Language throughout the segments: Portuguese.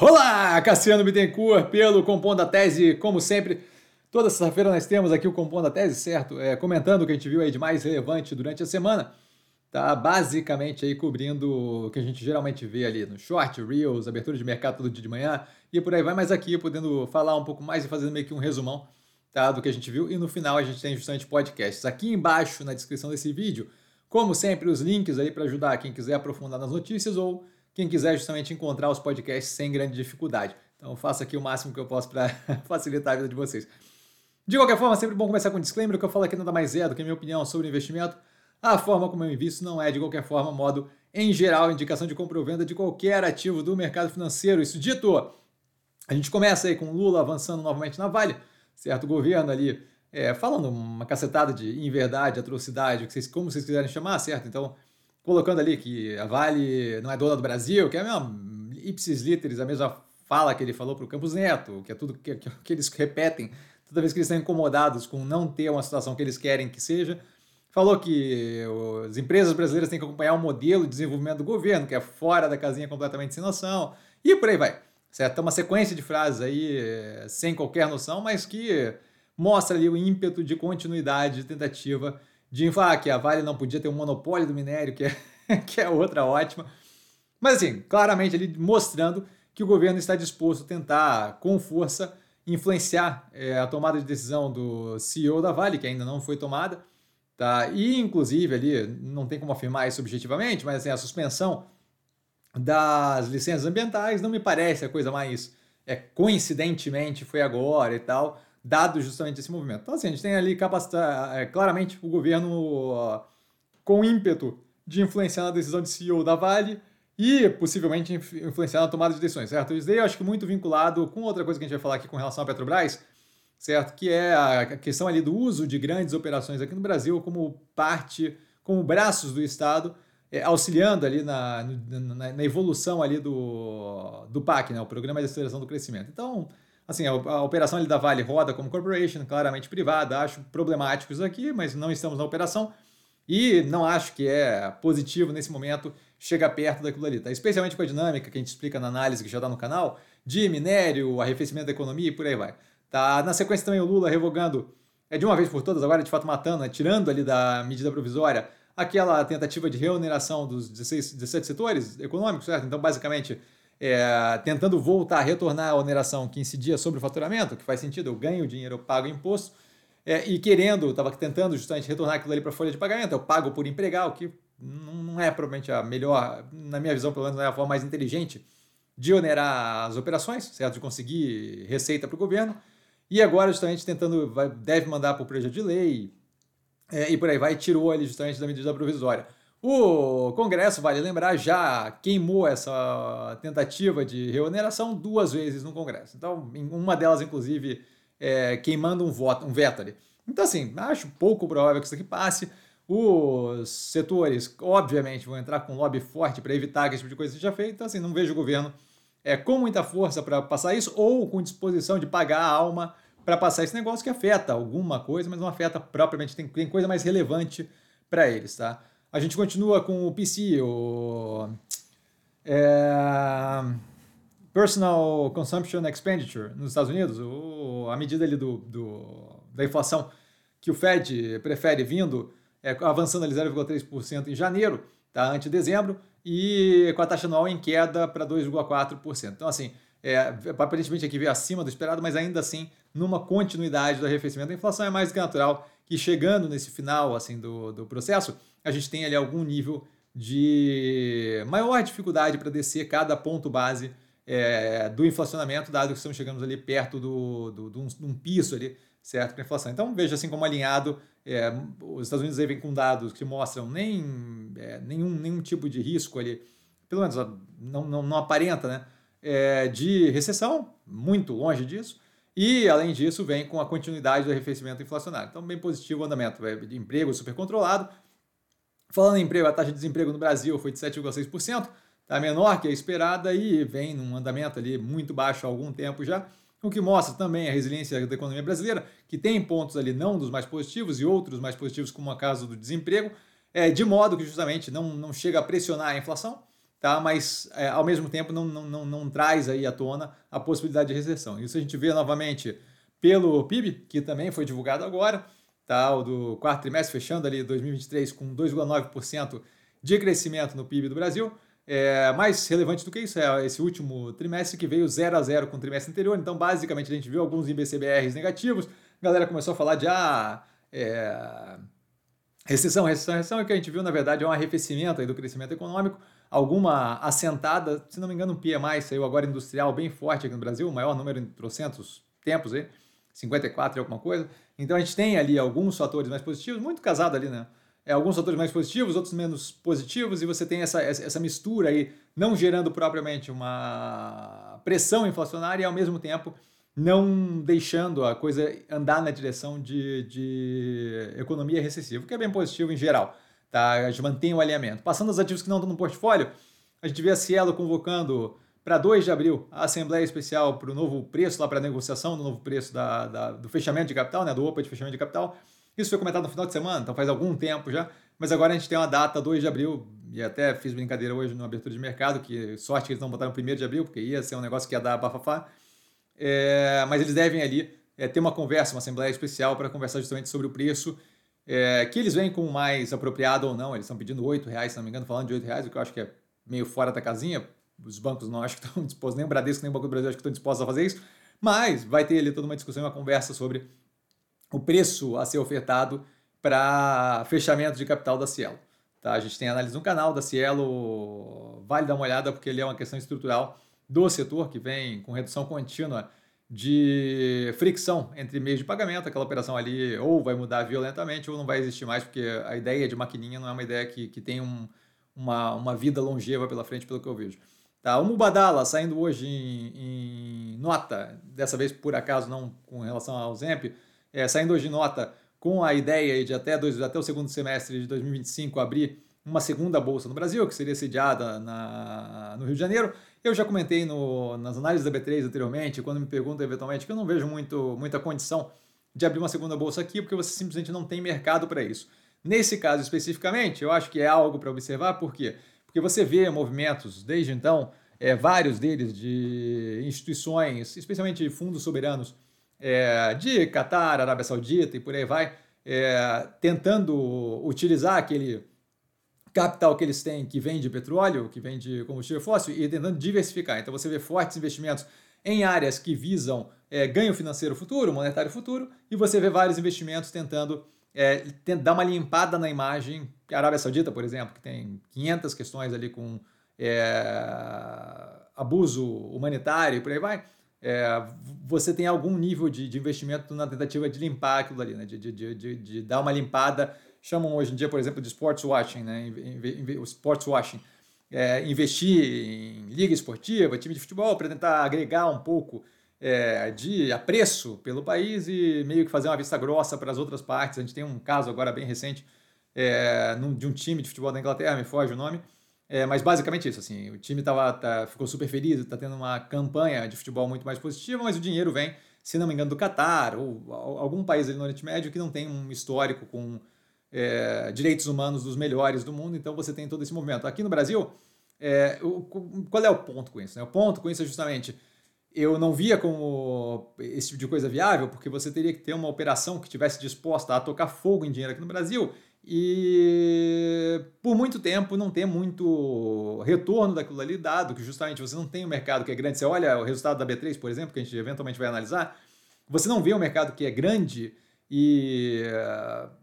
Olá, Cassiano Bittencourt, pelo Compondo a Tese, como sempre. Toda sexta-feira nós temos aqui o Compondo a Tese, certo? É, comentando o que a gente viu aí de mais relevante durante a semana. Tá basicamente aí cobrindo o que a gente geralmente vê ali no short, reels, abertura de mercado todo dia de manhã e por aí vai, mas aqui podendo falar um pouco mais e fazendo meio que um resumão tá, do que a gente viu. E no final a gente tem justamente podcasts. Aqui embaixo na descrição desse vídeo, como sempre, os links aí para ajudar quem quiser aprofundar nas notícias ou quem quiser justamente encontrar os podcasts sem grande dificuldade. Então faço aqui o máximo que eu posso para facilitar a vida de vocês. De qualquer forma, sempre bom começar com um disclaimer, o que eu falo aqui nada mais é do que a minha opinião sobre investimento. A forma como eu invisto não é, de qualquer forma, modo em geral, indicação de compra ou venda de qualquer ativo do mercado financeiro. Isso dito, a gente começa aí com Lula avançando novamente na Vale, certo? O governo ali é, falando uma cacetada de inverdade, atrocidade, como vocês quiserem chamar, certo? Então, colocando ali que a Vale não é dona do Brasil, que é a mesma ipsis literis, a mesma fala que ele falou para o Campos Neto, que é tudo que, que, que, eles repetem toda vez que eles estão incomodados com não ter uma situação que eles querem que seja. Falou que as empresas brasileiras têm que acompanhar o modelo de desenvolvimento do governo, que é fora da casinha completamente sem noção, e por aí vai. Certo? Então, uma sequência de frases aí eh, sem qualquer noção, mas que mostra ali o ímpeto de continuidade, de tentativa de falar que a Vale não podia ter um monopólio do minério, que é, que é outra ótima. Mas assim, claramente ali mostrando que o governo está disposto a tentar, com força, influenciar é, a tomada de decisão do CEO da Vale, que ainda não foi tomada. Tá? E, inclusive, ali, não tem como afirmar isso objetivamente, mas assim, a suspensão das licenças ambientais não me parece a coisa mais é, coincidentemente foi agora e tal dado justamente esse movimento. Então, assim, a gente tem ali capacitar, é, claramente o governo com ímpeto de influenciar na decisão de CEO da Vale e possivelmente influenciar na tomada de decisões, certo? Isso daí eu acho que muito vinculado com outra coisa que a gente vai falar aqui com relação à Petrobras, certo? Que é a questão ali do uso de grandes operações aqui no Brasil como parte, como braços do Estado, é, auxiliando ali na, na, na, evolução ali do, do PAC, né? O Programa de Aceleração do Crescimento. Então, Assim, a, operação ali da Vale roda como corporation, claramente privada, acho problemático isso aqui, mas não estamos na operação e não acho que é positivo nesse momento chegar perto daquilo ali, tá? Especialmente com a dinâmica que a gente explica na análise que já está no canal, de minério, arrefecimento da economia e por aí vai. Tá? Na sequência também o Lula revogando, é de uma vez por todas, agora de fato matando, né? tirando ali da medida provisória aquela tentativa de reoneração dos 16, 17 setores econômicos, certo? Então, basicamente, é, tentando voltar, retornar a oneração que incidia sobre o faturamento, que faz sentido, eu ganho dinheiro, eu pago imposto, é, e querendo, estava tentando justamente retornar aquilo ali para a folha de pagamento, eu pago por empregar, o que não é provavelmente a melhor, na minha visão, pelo menos não é a forma mais inteligente de onerar as operações, certo? De conseguir receita para o governo. E agora, justamente, tentando, vai, deve mandar para o projeto de lei é, e por aí vai, tirou ele justamente da medida provisória. O Congresso, vale lembrar, já queimou essa tentativa de reoneração duas vezes no Congresso. Então, uma delas, inclusive, é, queimando um voto, um veto ali. Então, assim, acho pouco provável que isso aqui passe. Os setores, obviamente, vão entrar com lobby forte para evitar que esse tipo de coisa seja feita. Então, assim, não vejo o governo é, com muita força para passar isso ou com disposição de pagar a alma para passar esse negócio que afeta alguma coisa, mas não afeta propriamente, tem, tem coisa mais relevante para eles, tá? A gente continua com o PC, o é, Personal Consumption Expenditure nos Estados Unidos, o, a medida ali do, do, da inflação que o Fed prefere vindo, é, avançando ali 0,3% em janeiro, tá, ante dezembro, e com a taxa anual em queda para 2,4%. Então, assim, é, aparentemente aqui veio acima do esperado, mas ainda assim, numa continuidade do arrefecimento da inflação, é mais que natural que chegando nesse final assim do, do processo, a gente tem ali algum nível de maior dificuldade para descer cada ponto base é, do inflacionamento, dado que estamos chegando ali perto do, do, do um, de um piso ali, certo, para inflação. Então, veja assim como alinhado, é, os Estados Unidos aí vem com dados que mostram nem, é, nenhum, nenhum tipo de risco ali, pelo menos não, não, não aparenta, né, é, de recessão, muito longe disso, e, além disso, vem com a continuidade do arrefecimento inflacionário. Então, bem positivo o andamento. É, de emprego super controlado. Falando em emprego, a taxa de desemprego no Brasil foi de 7,6%, está menor que a esperada e vem num andamento ali muito baixo há algum tempo já, o que mostra também a resiliência da economia brasileira, que tem pontos ali não dos mais positivos e outros mais positivos, como a caso do desemprego, é, de modo que justamente não, não chega a pressionar a inflação, tá? mas é, ao mesmo tempo não, não, não, não traz aí à tona a possibilidade de recessão. Isso a gente vê novamente pelo PIB, que também foi divulgado agora, tá? o do quarto trimestre fechando ali 2023 com 2,9% de crescimento no PIB do Brasil. É, mais relevante do que isso é esse último trimestre que veio 0 a 0 com o trimestre anterior. Então, basicamente, a gente viu alguns IBCBRs negativos. A galera começou a falar de ah, é, recessão, recessão, recessão. E o que a gente viu, na verdade, é um arrefecimento do crescimento econômico. Alguma assentada, se não me engano, um PMI saiu agora industrial bem forte aqui no Brasil, o maior número em trocentos tempos aí, 54 e alguma coisa. Então a gente tem ali alguns fatores mais positivos, muito casado ali, né? é, alguns fatores mais positivos, outros menos positivos, e você tem essa, essa mistura aí, não gerando propriamente uma pressão inflacionária e ao mesmo tempo não deixando a coisa andar na direção de, de economia recessiva, que é bem positivo em geral. Tá? A gente mantém o alinhamento. Passando aos ativos que não estão no portfólio, a gente vê a Cielo convocando para 2 de abril a Assembleia Especial para o novo preço, lá para a negociação do novo preço da, da, do fechamento de capital, né, do OPA de fechamento de capital. Isso foi comentado no final de semana, então faz algum tempo já, mas agora a gente tem uma data, 2 de abril, e até fiz brincadeira hoje na abertura de mercado, que sorte que eles não botaram 1 de abril, porque ia ser um negócio que ia dar bafafá. É, mas eles devem ali é, ter uma conversa, uma assembleia especial para conversar justamente sobre o preço, é, que eles veem como mais apropriado ou não. Eles estão pedindo 8 reais, se não me engano, falando de 8 reais, o que eu acho que é meio fora da casinha. Os bancos não acho que estão dispostos, nem o Bradesco, nem o Banco do Brasil acho que estão dispostos a fazer isso. Mas vai ter ali toda uma discussão, uma conversa sobre o preço a ser ofertado para fechamento de capital da Cielo. Tá? A gente tem análise no canal da Cielo, vale dar uma olhada porque ele é uma questão estrutural do setor que vem com redução contínua de fricção entre meios de pagamento, aquela operação ali ou vai mudar violentamente ou não vai existir mais, porque a ideia de maquininha não é uma ideia que, que tem um, uma, uma vida longeva pela frente, pelo que eu vejo. Tá, o Mubadala saindo hoje em, em, nota, dessa vez por acaso não com relação ao Zemp, é, saindo hoje nota com a ideia de até, dois, até o segundo semestre de 2025 abrir uma segunda bolsa no Brasil, que seria sediada na, no Rio de Janeiro. Eu já comentei no, nas análises da B3 anteriormente, quando me perguntam eventualmente, que eu não vejo muito, muita condição de abrir uma segunda bolsa aqui, porque você simplesmente não tem mercado para isso. Nesse caso especificamente, eu acho que é algo para observar, por quê? Porque você vê movimentos, desde então, é, vários deles de instituições, especialmente fundos soberanos, é, de Catar, Arábia Saudita e por aí vai, é, tentando utilizar aquele capital que eles têm que vem de petróleo, que vem de combustível fóssil e tentando diversificar. Então você vê fortes investimentos em áreas que visam é, ganho financeiro futuro, monetário futuro, e você vê vários investimentos tentando é, dar uma limpada na imagem. A Arábia Saudita, por exemplo, que tem 500 questões ali com é, abuso humanitário e por aí vai é, você tem algum nível de, de, investimento na tentativa de limpar aquilo ali, né? de, de, de, de, dar uma limpada. Chamam hoje em dia, por exemplo, de sports washing, né? o sports washing. É, investir em liga esportiva, time de futebol, para tentar agregar um pouco é, de apreço pelo país e meio que fazer uma vista grossa para as outras partes. A gente tem um caso agora bem recente é, de um time de futebol da Inglaterra, me foge o nome, é, mas basicamente isso, assim, o time tava, tá, ficou super feliz, está tendo uma campanha de futebol muito mais positiva, mas o dinheiro vem, se não me engano, do Catar ou algum país ali no Oriente Médio que não tem um histórico com é, direitos humanos dos melhores do mundo, então você tem todo esse movimento. Aqui no Brasil, é, o, qual é o ponto com isso? Né? O ponto com isso é justamente eu não via como esse tipo de coisa viável, porque você teria que ter uma operação que tivesse disposta a tocar fogo em dinheiro aqui no Brasil e por muito tempo não ter muito retorno daquilo ali dado, que justamente você não tem um mercado que é grande. Você olha o resultado da B3, por exemplo, que a gente eventualmente vai analisar, você não vê um mercado que é grande e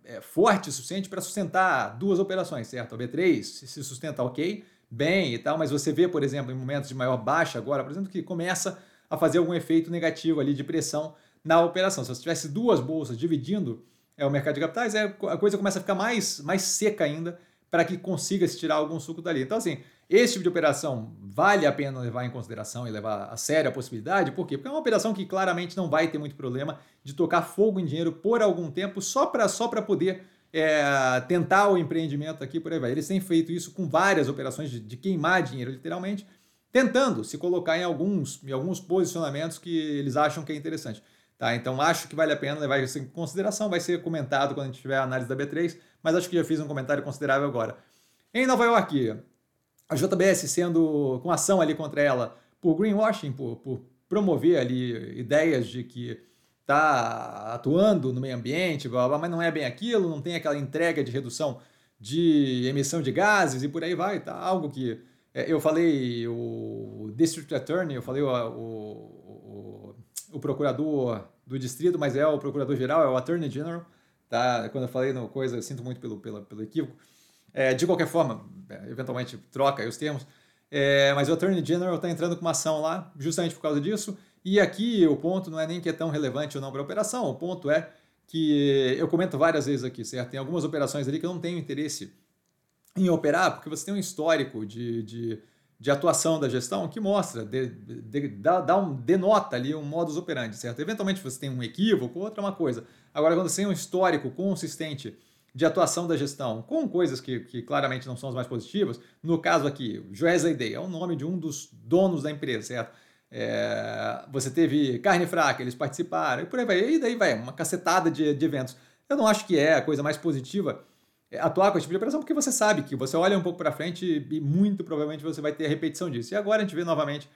é forte o suficiente para sustentar duas operações, certo? A B3 se sustenta ok, bem e tal, mas você vê, por exemplo, em momentos de maior baixa agora, por exemplo, que começa a fazer algum efeito negativo ali de pressão na operação. Se você tivesse duas bolsas dividindo é o mercado de capitais, é, a coisa começa a ficar mais, mais seca ainda para que consiga se tirar algum suco dali. Então, assim, esse tipo de operação vale a pena levar em consideração e levar a sério a possibilidade. Por quê? Porque é uma operação que claramente não vai ter muito problema de tocar fogo em dinheiro por algum tempo só para só poder é, tentar o empreendimento aqui por aí vai. Eles têm feito isso com várias operações de, de queimar dinheiro, literalmente, tentando se colocar em alguns, em alguns posicionamentos que eles acham que é interessante. Tá? Então acho que vale a pena levar isso em consideração, vai ser comentado quando a gente tiver a análise da B3, mas acho que já fiz um comentário considerável agora. Em Nova York, a JBS sendo com ação ali contra ela por greenwashing, por, por promover ali ideias de que está atuando no meio ambiente, blá, blá, mas não é bem aquilo, não tem aquela entrega de redução de emissão de gases e por aí vai, tá? Algo que é, eu falei o District Attorney, eu falei o, o, o, o procurador do distrito, mas é o procurador-geral, é o Attorney General, tá? Quando eu falei no coisa, eu sinto muito pelo, pelo, pelo equívoco. É, de qualquer forma, é, eventualmente troca os termos, é, mas o Attorney General está entrando com uma ação lá justamente por causa disso. E aqui o ponto não é nem que é tão relevante ou não para a operação, o ponto é que eu comento várias vezes aqui, certo? Tem algumas operações ali que eu não tenho interesse em operar, porque você tem um histórico de, de, de atuação da gestão que mostra, de, de, dá, dá um, denota ali um modus operandi, certo? Eventualmente você tem um equívoco, outra é uma coisa. Agora, quando você tem um histórico consistente de atuação da gestão com coisas que, que claramente não são as mais positivas. No caso aqui, Joesley Day é o nome de um dos donos da empresa, certo? É, você teve carne fraca, eles participaram, e por aí vai. E daí vai, uma cacetada de, de eventos. Eu não acho que é a coisa mais positiva é, atuar com esse tipo de operação, porque você sabe que você olha um pouco para frente e muito provavelmente você vai ter a repetição disso. E agora a gente vê novamente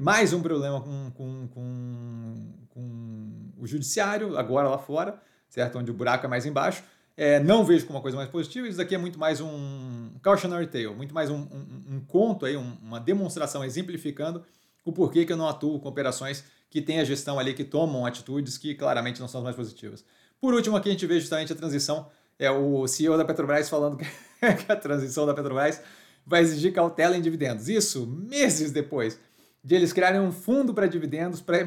mais um problema com, com, com, com o judiciário, agora lá fora, certo? Onde o buraco é mais embaixo. É, não vejo como uma coisa mais positiva. Isso aqui é muito mais um cautionary tale, muito mais um, um, um conto, aí, uma demonstração exemplificando o porquê que eu não atuo com operações que têm a gestão ali, que tomam atitudes que claramente não são as mais positivas. Por último, aqui a gente vê justamente a transição, é o CEO da Petrobras falando que a transição da Petrobras vai exigir cautela em dividendos. Isso meses depois de eles criarem um fundo para dividendos, para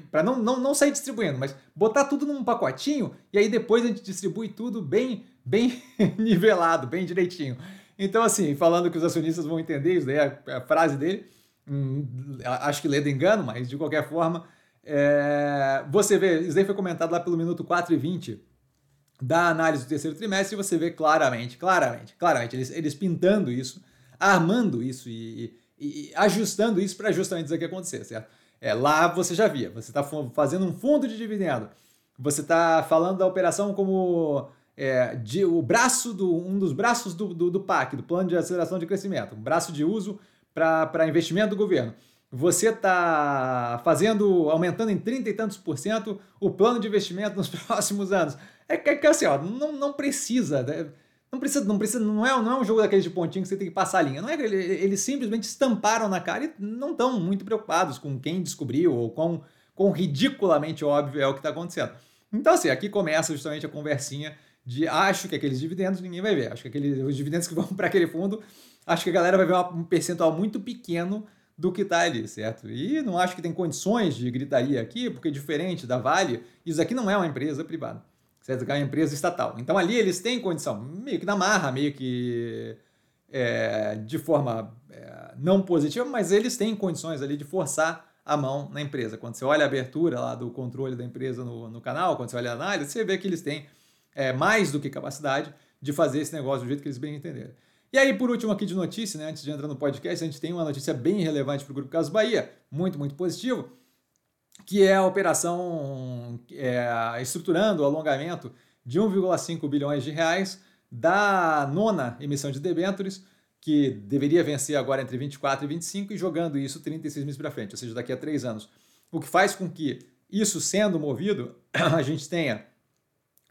para não, não, não sair distribuindo, mas botar tudo num pacotinho e aí depois a gente distribui tudo bem, bem nivelado, bem direitinho. Então, assim, falando que os acionistas vão entender, isso daí é a frase dele, hum, acho que lê de engano, mas de qualquer forma, é, você vê, isso daí foi comentado lá pelo minuto 4 e 20 da análise do terceiro trimestre, você vê claramente, claramente, claramente, eles, eles pintando isso, armando isso e, e, e ajustando isso para justamente o que acontecer, certo? É, lá você já via, você está fazendo um fundo de dividendo, você está falando da operação como é, de, o braço do, um dos braços do, do, do, PAC, do Plano de Aceleração de Crescimento, um braço de uso para investimento do governo. Você está fazendo, aumentando em 30 e tantos por cento o plano de investimento nos próximos anos. É que, é assim, ó, não, não precisa. Né? Não precisa, não precisa, não é, não é um jogo daqueles de pontinho que você tem que passar a linha. Não é eles simplesmente estamparam na cara e não estão muito preocupados com quem descobriu ou com quão ridiculamente óbvio é o que está acontecendo. Então, assim, aqui começa justamente a conversinha de acho que aqueles dividendos ninguém vai ver. Acho que aqueles, os dividendos que vão para aquele fundo, acho que a galera vai ver um percentual muito pequeno do que está ali, certo? E não acho que tem condições de gritaria aqui, porque diferente da Vale, isso aqui não é uma empresa privada certo? é uma empresa estatal. Então ali eles têm condição, meio que na marra, meio que é, de forma é, não positiva, mas eles têm condições ali de forçar a mão na empresa. Quando você olha a abertura lá do controle da empresa no, no canal, quando você olha a análise, você vê que eles têm é, mais do que capacidade de fazer esse negócio do jeito que eles bem entenderem. E aí, por último, aqui de notícia, né, antes de entrar no podcast, a gente tem uma notícia bem relevante para o Grupo Caso Bahia, muito, muito positivo, que é a operação é, estruturando o alongamento de 1,5 bilhões de reais da nona emissão de debêntures, que deveria vencer agora entre 24 e 25 e jogando isso 36 meses para frente, ou seja, daqui a três anos. O que faz com que isso sendo movido, a gente tenha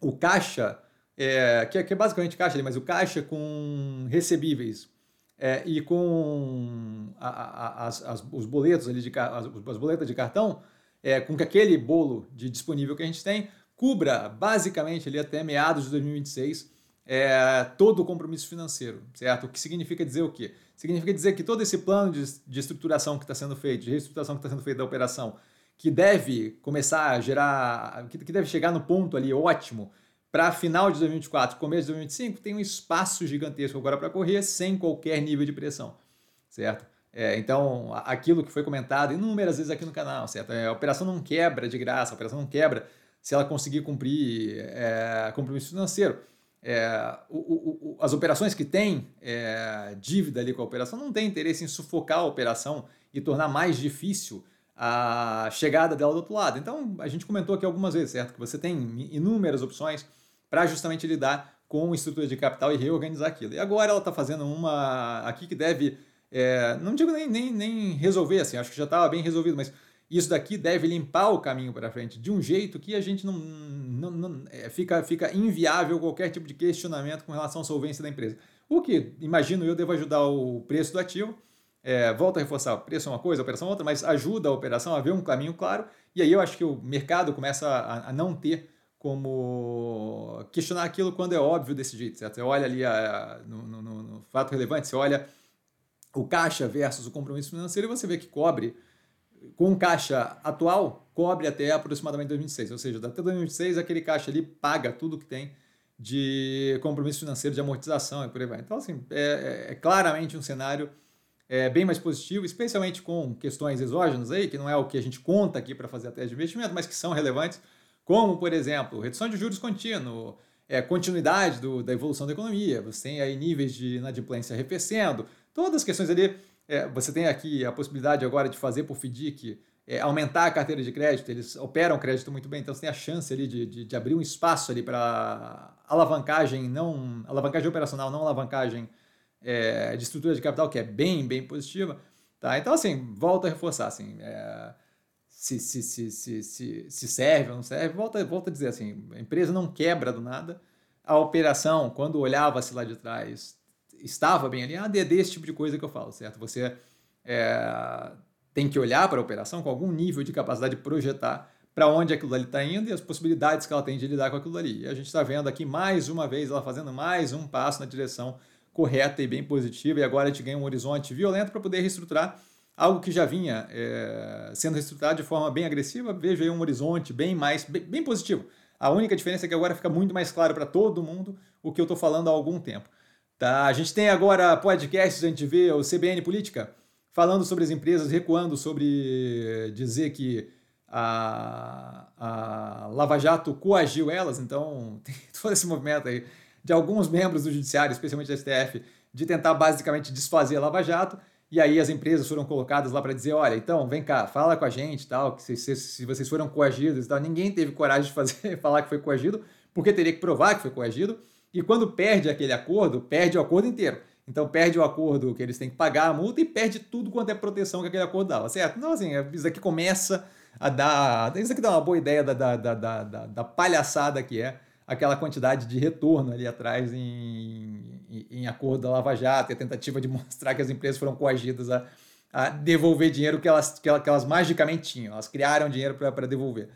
o caixa, é, que, é, que, é, basicamente caixa, mas o caixa com recebíveis é, e com a, a, as, as, os boletos ali de as, as boletas de cartão é, com que aquele bolo de disponível que a gente tem cubra basicamente ali até meados de 2026 é, todo o compromisso financeiro, certo? O que significa dizer o quê? Significa dizer que todo esse plano de, de estruturação que está sendo feito, de reestruturação que está sendo feita da operação, que deve começar a gerar, que, que deve chegar no ponto ali ótimo para final de 2024, começo de 2025, tem um espaço gigantesco agora para correr sem qualquer nível de pressão, certo? É, então, aquilo que foi comentado inúmeras vezes aqui no canal, certo? É, a operação não quebra de graça, a operação não quebra se ela conseguir cumprir é, compromisso financeiro. É, o, o, as operações que têm é, dívida ali com a operação não têm interesse em sufocar a operação e tornar mais difícil a chegada dela do outro lado. Então, a gente comentou aqui algumas vezes, certo? Que você tem inúmeras opções para justamente lidar com estrutura de capital e reorganizar aquilo. E agora ela está fazendo uma aqui que deve, é, não digo nem, nem, nem resolver, assim, acho que já estava bem resolvido, mas isso daqui deve limpar o caminho para frente de um jeito que a gente não, não, não é, fica, fica inviável qualquer tipo de questionamento com relação à solvência da empresa. O que, imagino eu, devo ajudar o preço do ativo. É, volta a reforçar, preço é uma coisa, operação é outra, mas ajuda a operação a ver um caminho claro. E aí eu acho que o mercado começa a, a não ter como questionar aquilo quando é óbvio desse jeito, certo? Você olha ali a, no, no, no fato relevante, você olha o caixa versus o compromisso financeiro e você vê que cobre com caixa atual, cobre até aproximadamente 2026. Ou seja, até 2026 aquele caixa ali paga tudo que tem de compromisso financeiro, de amortização e por aí vai. Então, assim, é, é, é claramente um cenário é, bem mais positivo, especialmente com questões exógenas aí, que não é o que a gente conta aqui para fazer a tese de investimento, mas que são relevantes, como, por exemplo, redução de juros contínuo, é, continuidade do, da evolução da economia, você tem aí níveis de inadimplência arrefecendo, todas as questões ali é, você tem aqui a possibilidade agora de fazer por FDIC, é, aumentar a carteira de crédito, eles operam crédito muito bem, então você tem a chance ali de, de, de abrir um espaço ali para alavancagem, não alavancagem operacional, não alavancagem é, de estrutura de capital, que é bem, bem positiva. Tá? Então, assim, volta a reforçar, assim, é, se, se, se, se, se, se serve ou não serve, volta, volta a dizer assim, a empresa não quebra do nada, a operação, quando olhava-se lá de trás, estava bem alinhado, e é desse tipo de coisa que eu falo, certo? Você é, tem que olhar para a operação com algum nível de capacidade de projetar para onde aquilo ali está indo e as possibilidades que ela tem de lidar com aquilo ali. E a gente está vendo aqui mais uma vez ela fazendo mais um passo na direção correta e bem positiva, e agora a gente ganha um horizonte violento para poder reestruturar algo que já vinha é, sendo reestruturado de forma bem agressiva. Vejo aí um horizonte bem mais bem, bem positivo. A única diferença é que agora fica muito mais claro para todo mundo o que eu estou falando há algum tempo. Tá? A gente tem agora podcasts, a gente vê o CBN Política falando sobre as empresas, recuando sobre dizer que a, a Lava Jato coagiu elas, então tem todo esse movimento aí de alguns membros do Judiciário, especialmente da STF, de tentar basicamente desfazer a Lava Jato, e aí as empresas foram colocadas lá para dizer, olha, então, vem cá, fala com a gente, tal, que se, se, se vocês foram coagidos e tal, ninguém teve coragem de fazer, falar que foi coagido, porque teria que provar que foi coagido, e quando perde aquele acordo, perde o acordo inteiro. Então perde o acordo que eles têm que pagar a multa e perde tudo quanto é proteção que aquele acordo dava, certo? Então, assim, isso aqui começa a dar. Isso aqui dá uma boa ideia da, da, da, da, da palhaçada que é aquela quantidade de retorno ali atrás em, em, em, acordo da Lava Jato e a tentativa de mostrar que as empresas foram coagidas a, a devolver dinheiro que elas, que, elas, que elas magicamente tinham. Elas criaram dinheiro para devolver.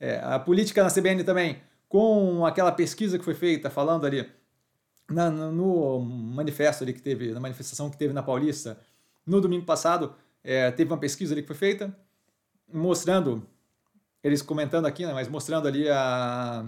É, a política na CBN também com aquela pesquisa que foi feita falando ali na, no manifesto ali que teve, na manifestação que teve na Paulista no domingo passado, é, teve uma pesquisa ali que foi feita mostrando, eles comentando aqui, né, mas mostrando ali a,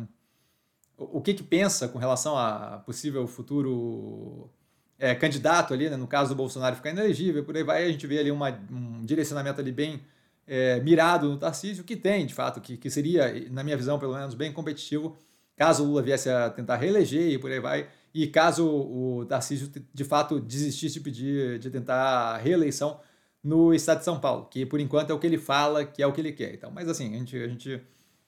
o que que pensa com relação a possível futuro é, candidato ali, né, no caso do Bolsonaro ficar inelegível, por aí vai, a gente vê ali uma, um direcionamento ali bem é, mirado no Tarcísio, que tem, de fato, que, que seria, na minha visão, pelo menos, bem competitivo, caso o Lula viesse a tentar reeleger e por aí vai, e caso o Tarcísio, de fato, desistisse de pedir, de tentar reeleição no estado de São Paulo, que por enquanto é o que ele fala, que é o que ele quer. Então, mas assim, a gente, a gente,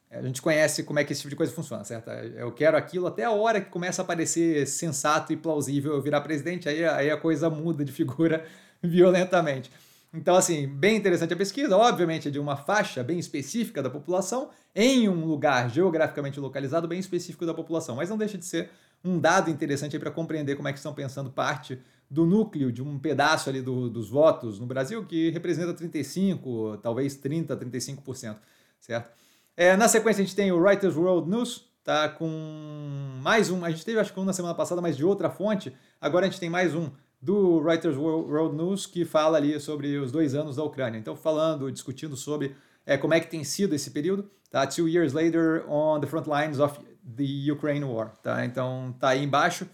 a gente conhece como é que esse tipo de coisa funciona, certo? Eu quero aquilo até a hora que começa a parecer sensato e plausível eu virar presidente, aí, aí a coisa muda de figura violentamente. Então, assim, bem interessante a pesquisa, obviamente é de uma faixa bem específica da população, em um lugar geograficamente localizado bem específico da população, mas não deixa de ser um dado interessante para compreender como é que estão pensando parte do núcleo de um pedaço ali do, dos votos no Brasil, que representa 35, talvez 30, 35%, certo? É, na sequência, a gente tem o Writers World News, tá com mais um, a gente teve acho que um na semana passada, mas de outra fonte, agora a gente tem mais um do Writers World News, que fala ali sobre os dois anos da Ucrânia. Então, falando, discutindo sobre é, como é que tem sido esse período, tá? Two years later on the front lines of the Ukraine War, tá? Então, tá aí embaixo.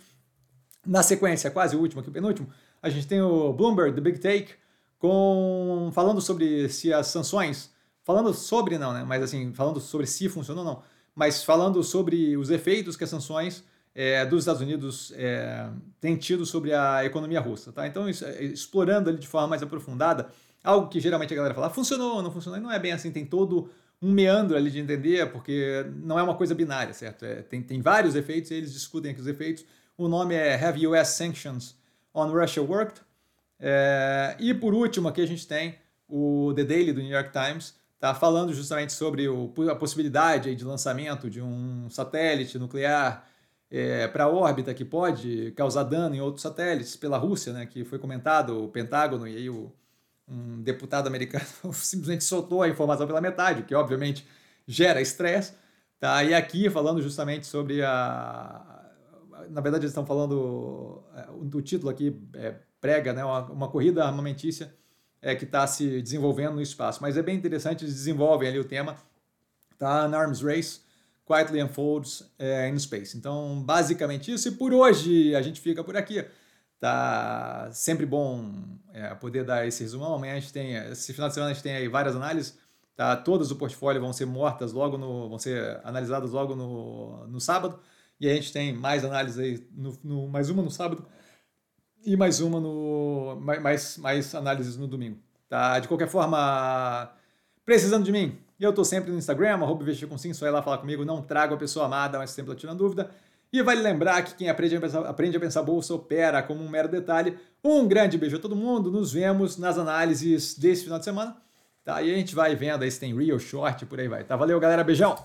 Na sequência, quase o último aqui, o penúltimo, a gente tem o Bloomberg, The Big Take, com falando sobre se as sanções, falando sobre não, né? Mas assim, falando sobre se funcionou ou não, mas falando sobre os efeitos que as sanções é, dos Estados Unidos é, tem tido sobre a economia russa. Tá? Então, isso, é, explorando ali de forma mais aprofundada, algo que geralmente a galera fala, funcionou, não funcionou, e não é bem assim, tem todo um meandro ali de entender, porque não é uma coisa binária, certo? É, tem, tem vários efeitos eles discutem aqui os efeitos. O nome é Have US Sanctions on Russia Worked? É, e por último, aqui a gente tem o The Daily do New York Times, tá falando justamente sobre o, a possibilidade de lançamento de um satélite nuclear é, para a órbita que pode causar dano em outros satélites pela Rússia, né, que foi comentado, o Pentágono e aí o, um deputado americano simplesmente soltou a informação pela metade, o que obviamente gera estresse. Tá? E aqui falando justamente sobre a. Na verdade, eles estão falando. O título aqui é, prega né, uma, uma corrida armamentícia é, que está se desenvolvendo no espaço. Mas é bem interessante, eles desenvolvem ali o tema. Tá? An Arms Race Quietly Unfolds é, in Space. Então, basicamente isso. E por hoje a gente fica por aqui. Tá sempre bom é, poder dar esse resumão. Amanhã a gente tem, esse final de semana a gente tem aí várias análises. Tá? Todas do portfólio vão ser mortas logo no, vão ser analisadas logo no, no sábado. E a gente tem mais análises aí, no, no, mais uma no sábado e mais uma no. mais, mais análises no domingo. Tá? De qualquer forma, precisando de mim, eu estou sempre no Instagram, arroba com só ir lá falar comigo, não trago a pessoa amada, mas sempre tirando dúvida. E vale lembrar que quem aprende a, pensar, aprende a pensar bolsa opera como um mero detalhe. Um grande beijo a todo mundo, nos vemos nas análises desse final de semana. Tá? E a gente vai vendo aí se tem real, short, por aí vai. Tá? Valeu, galera, beijão!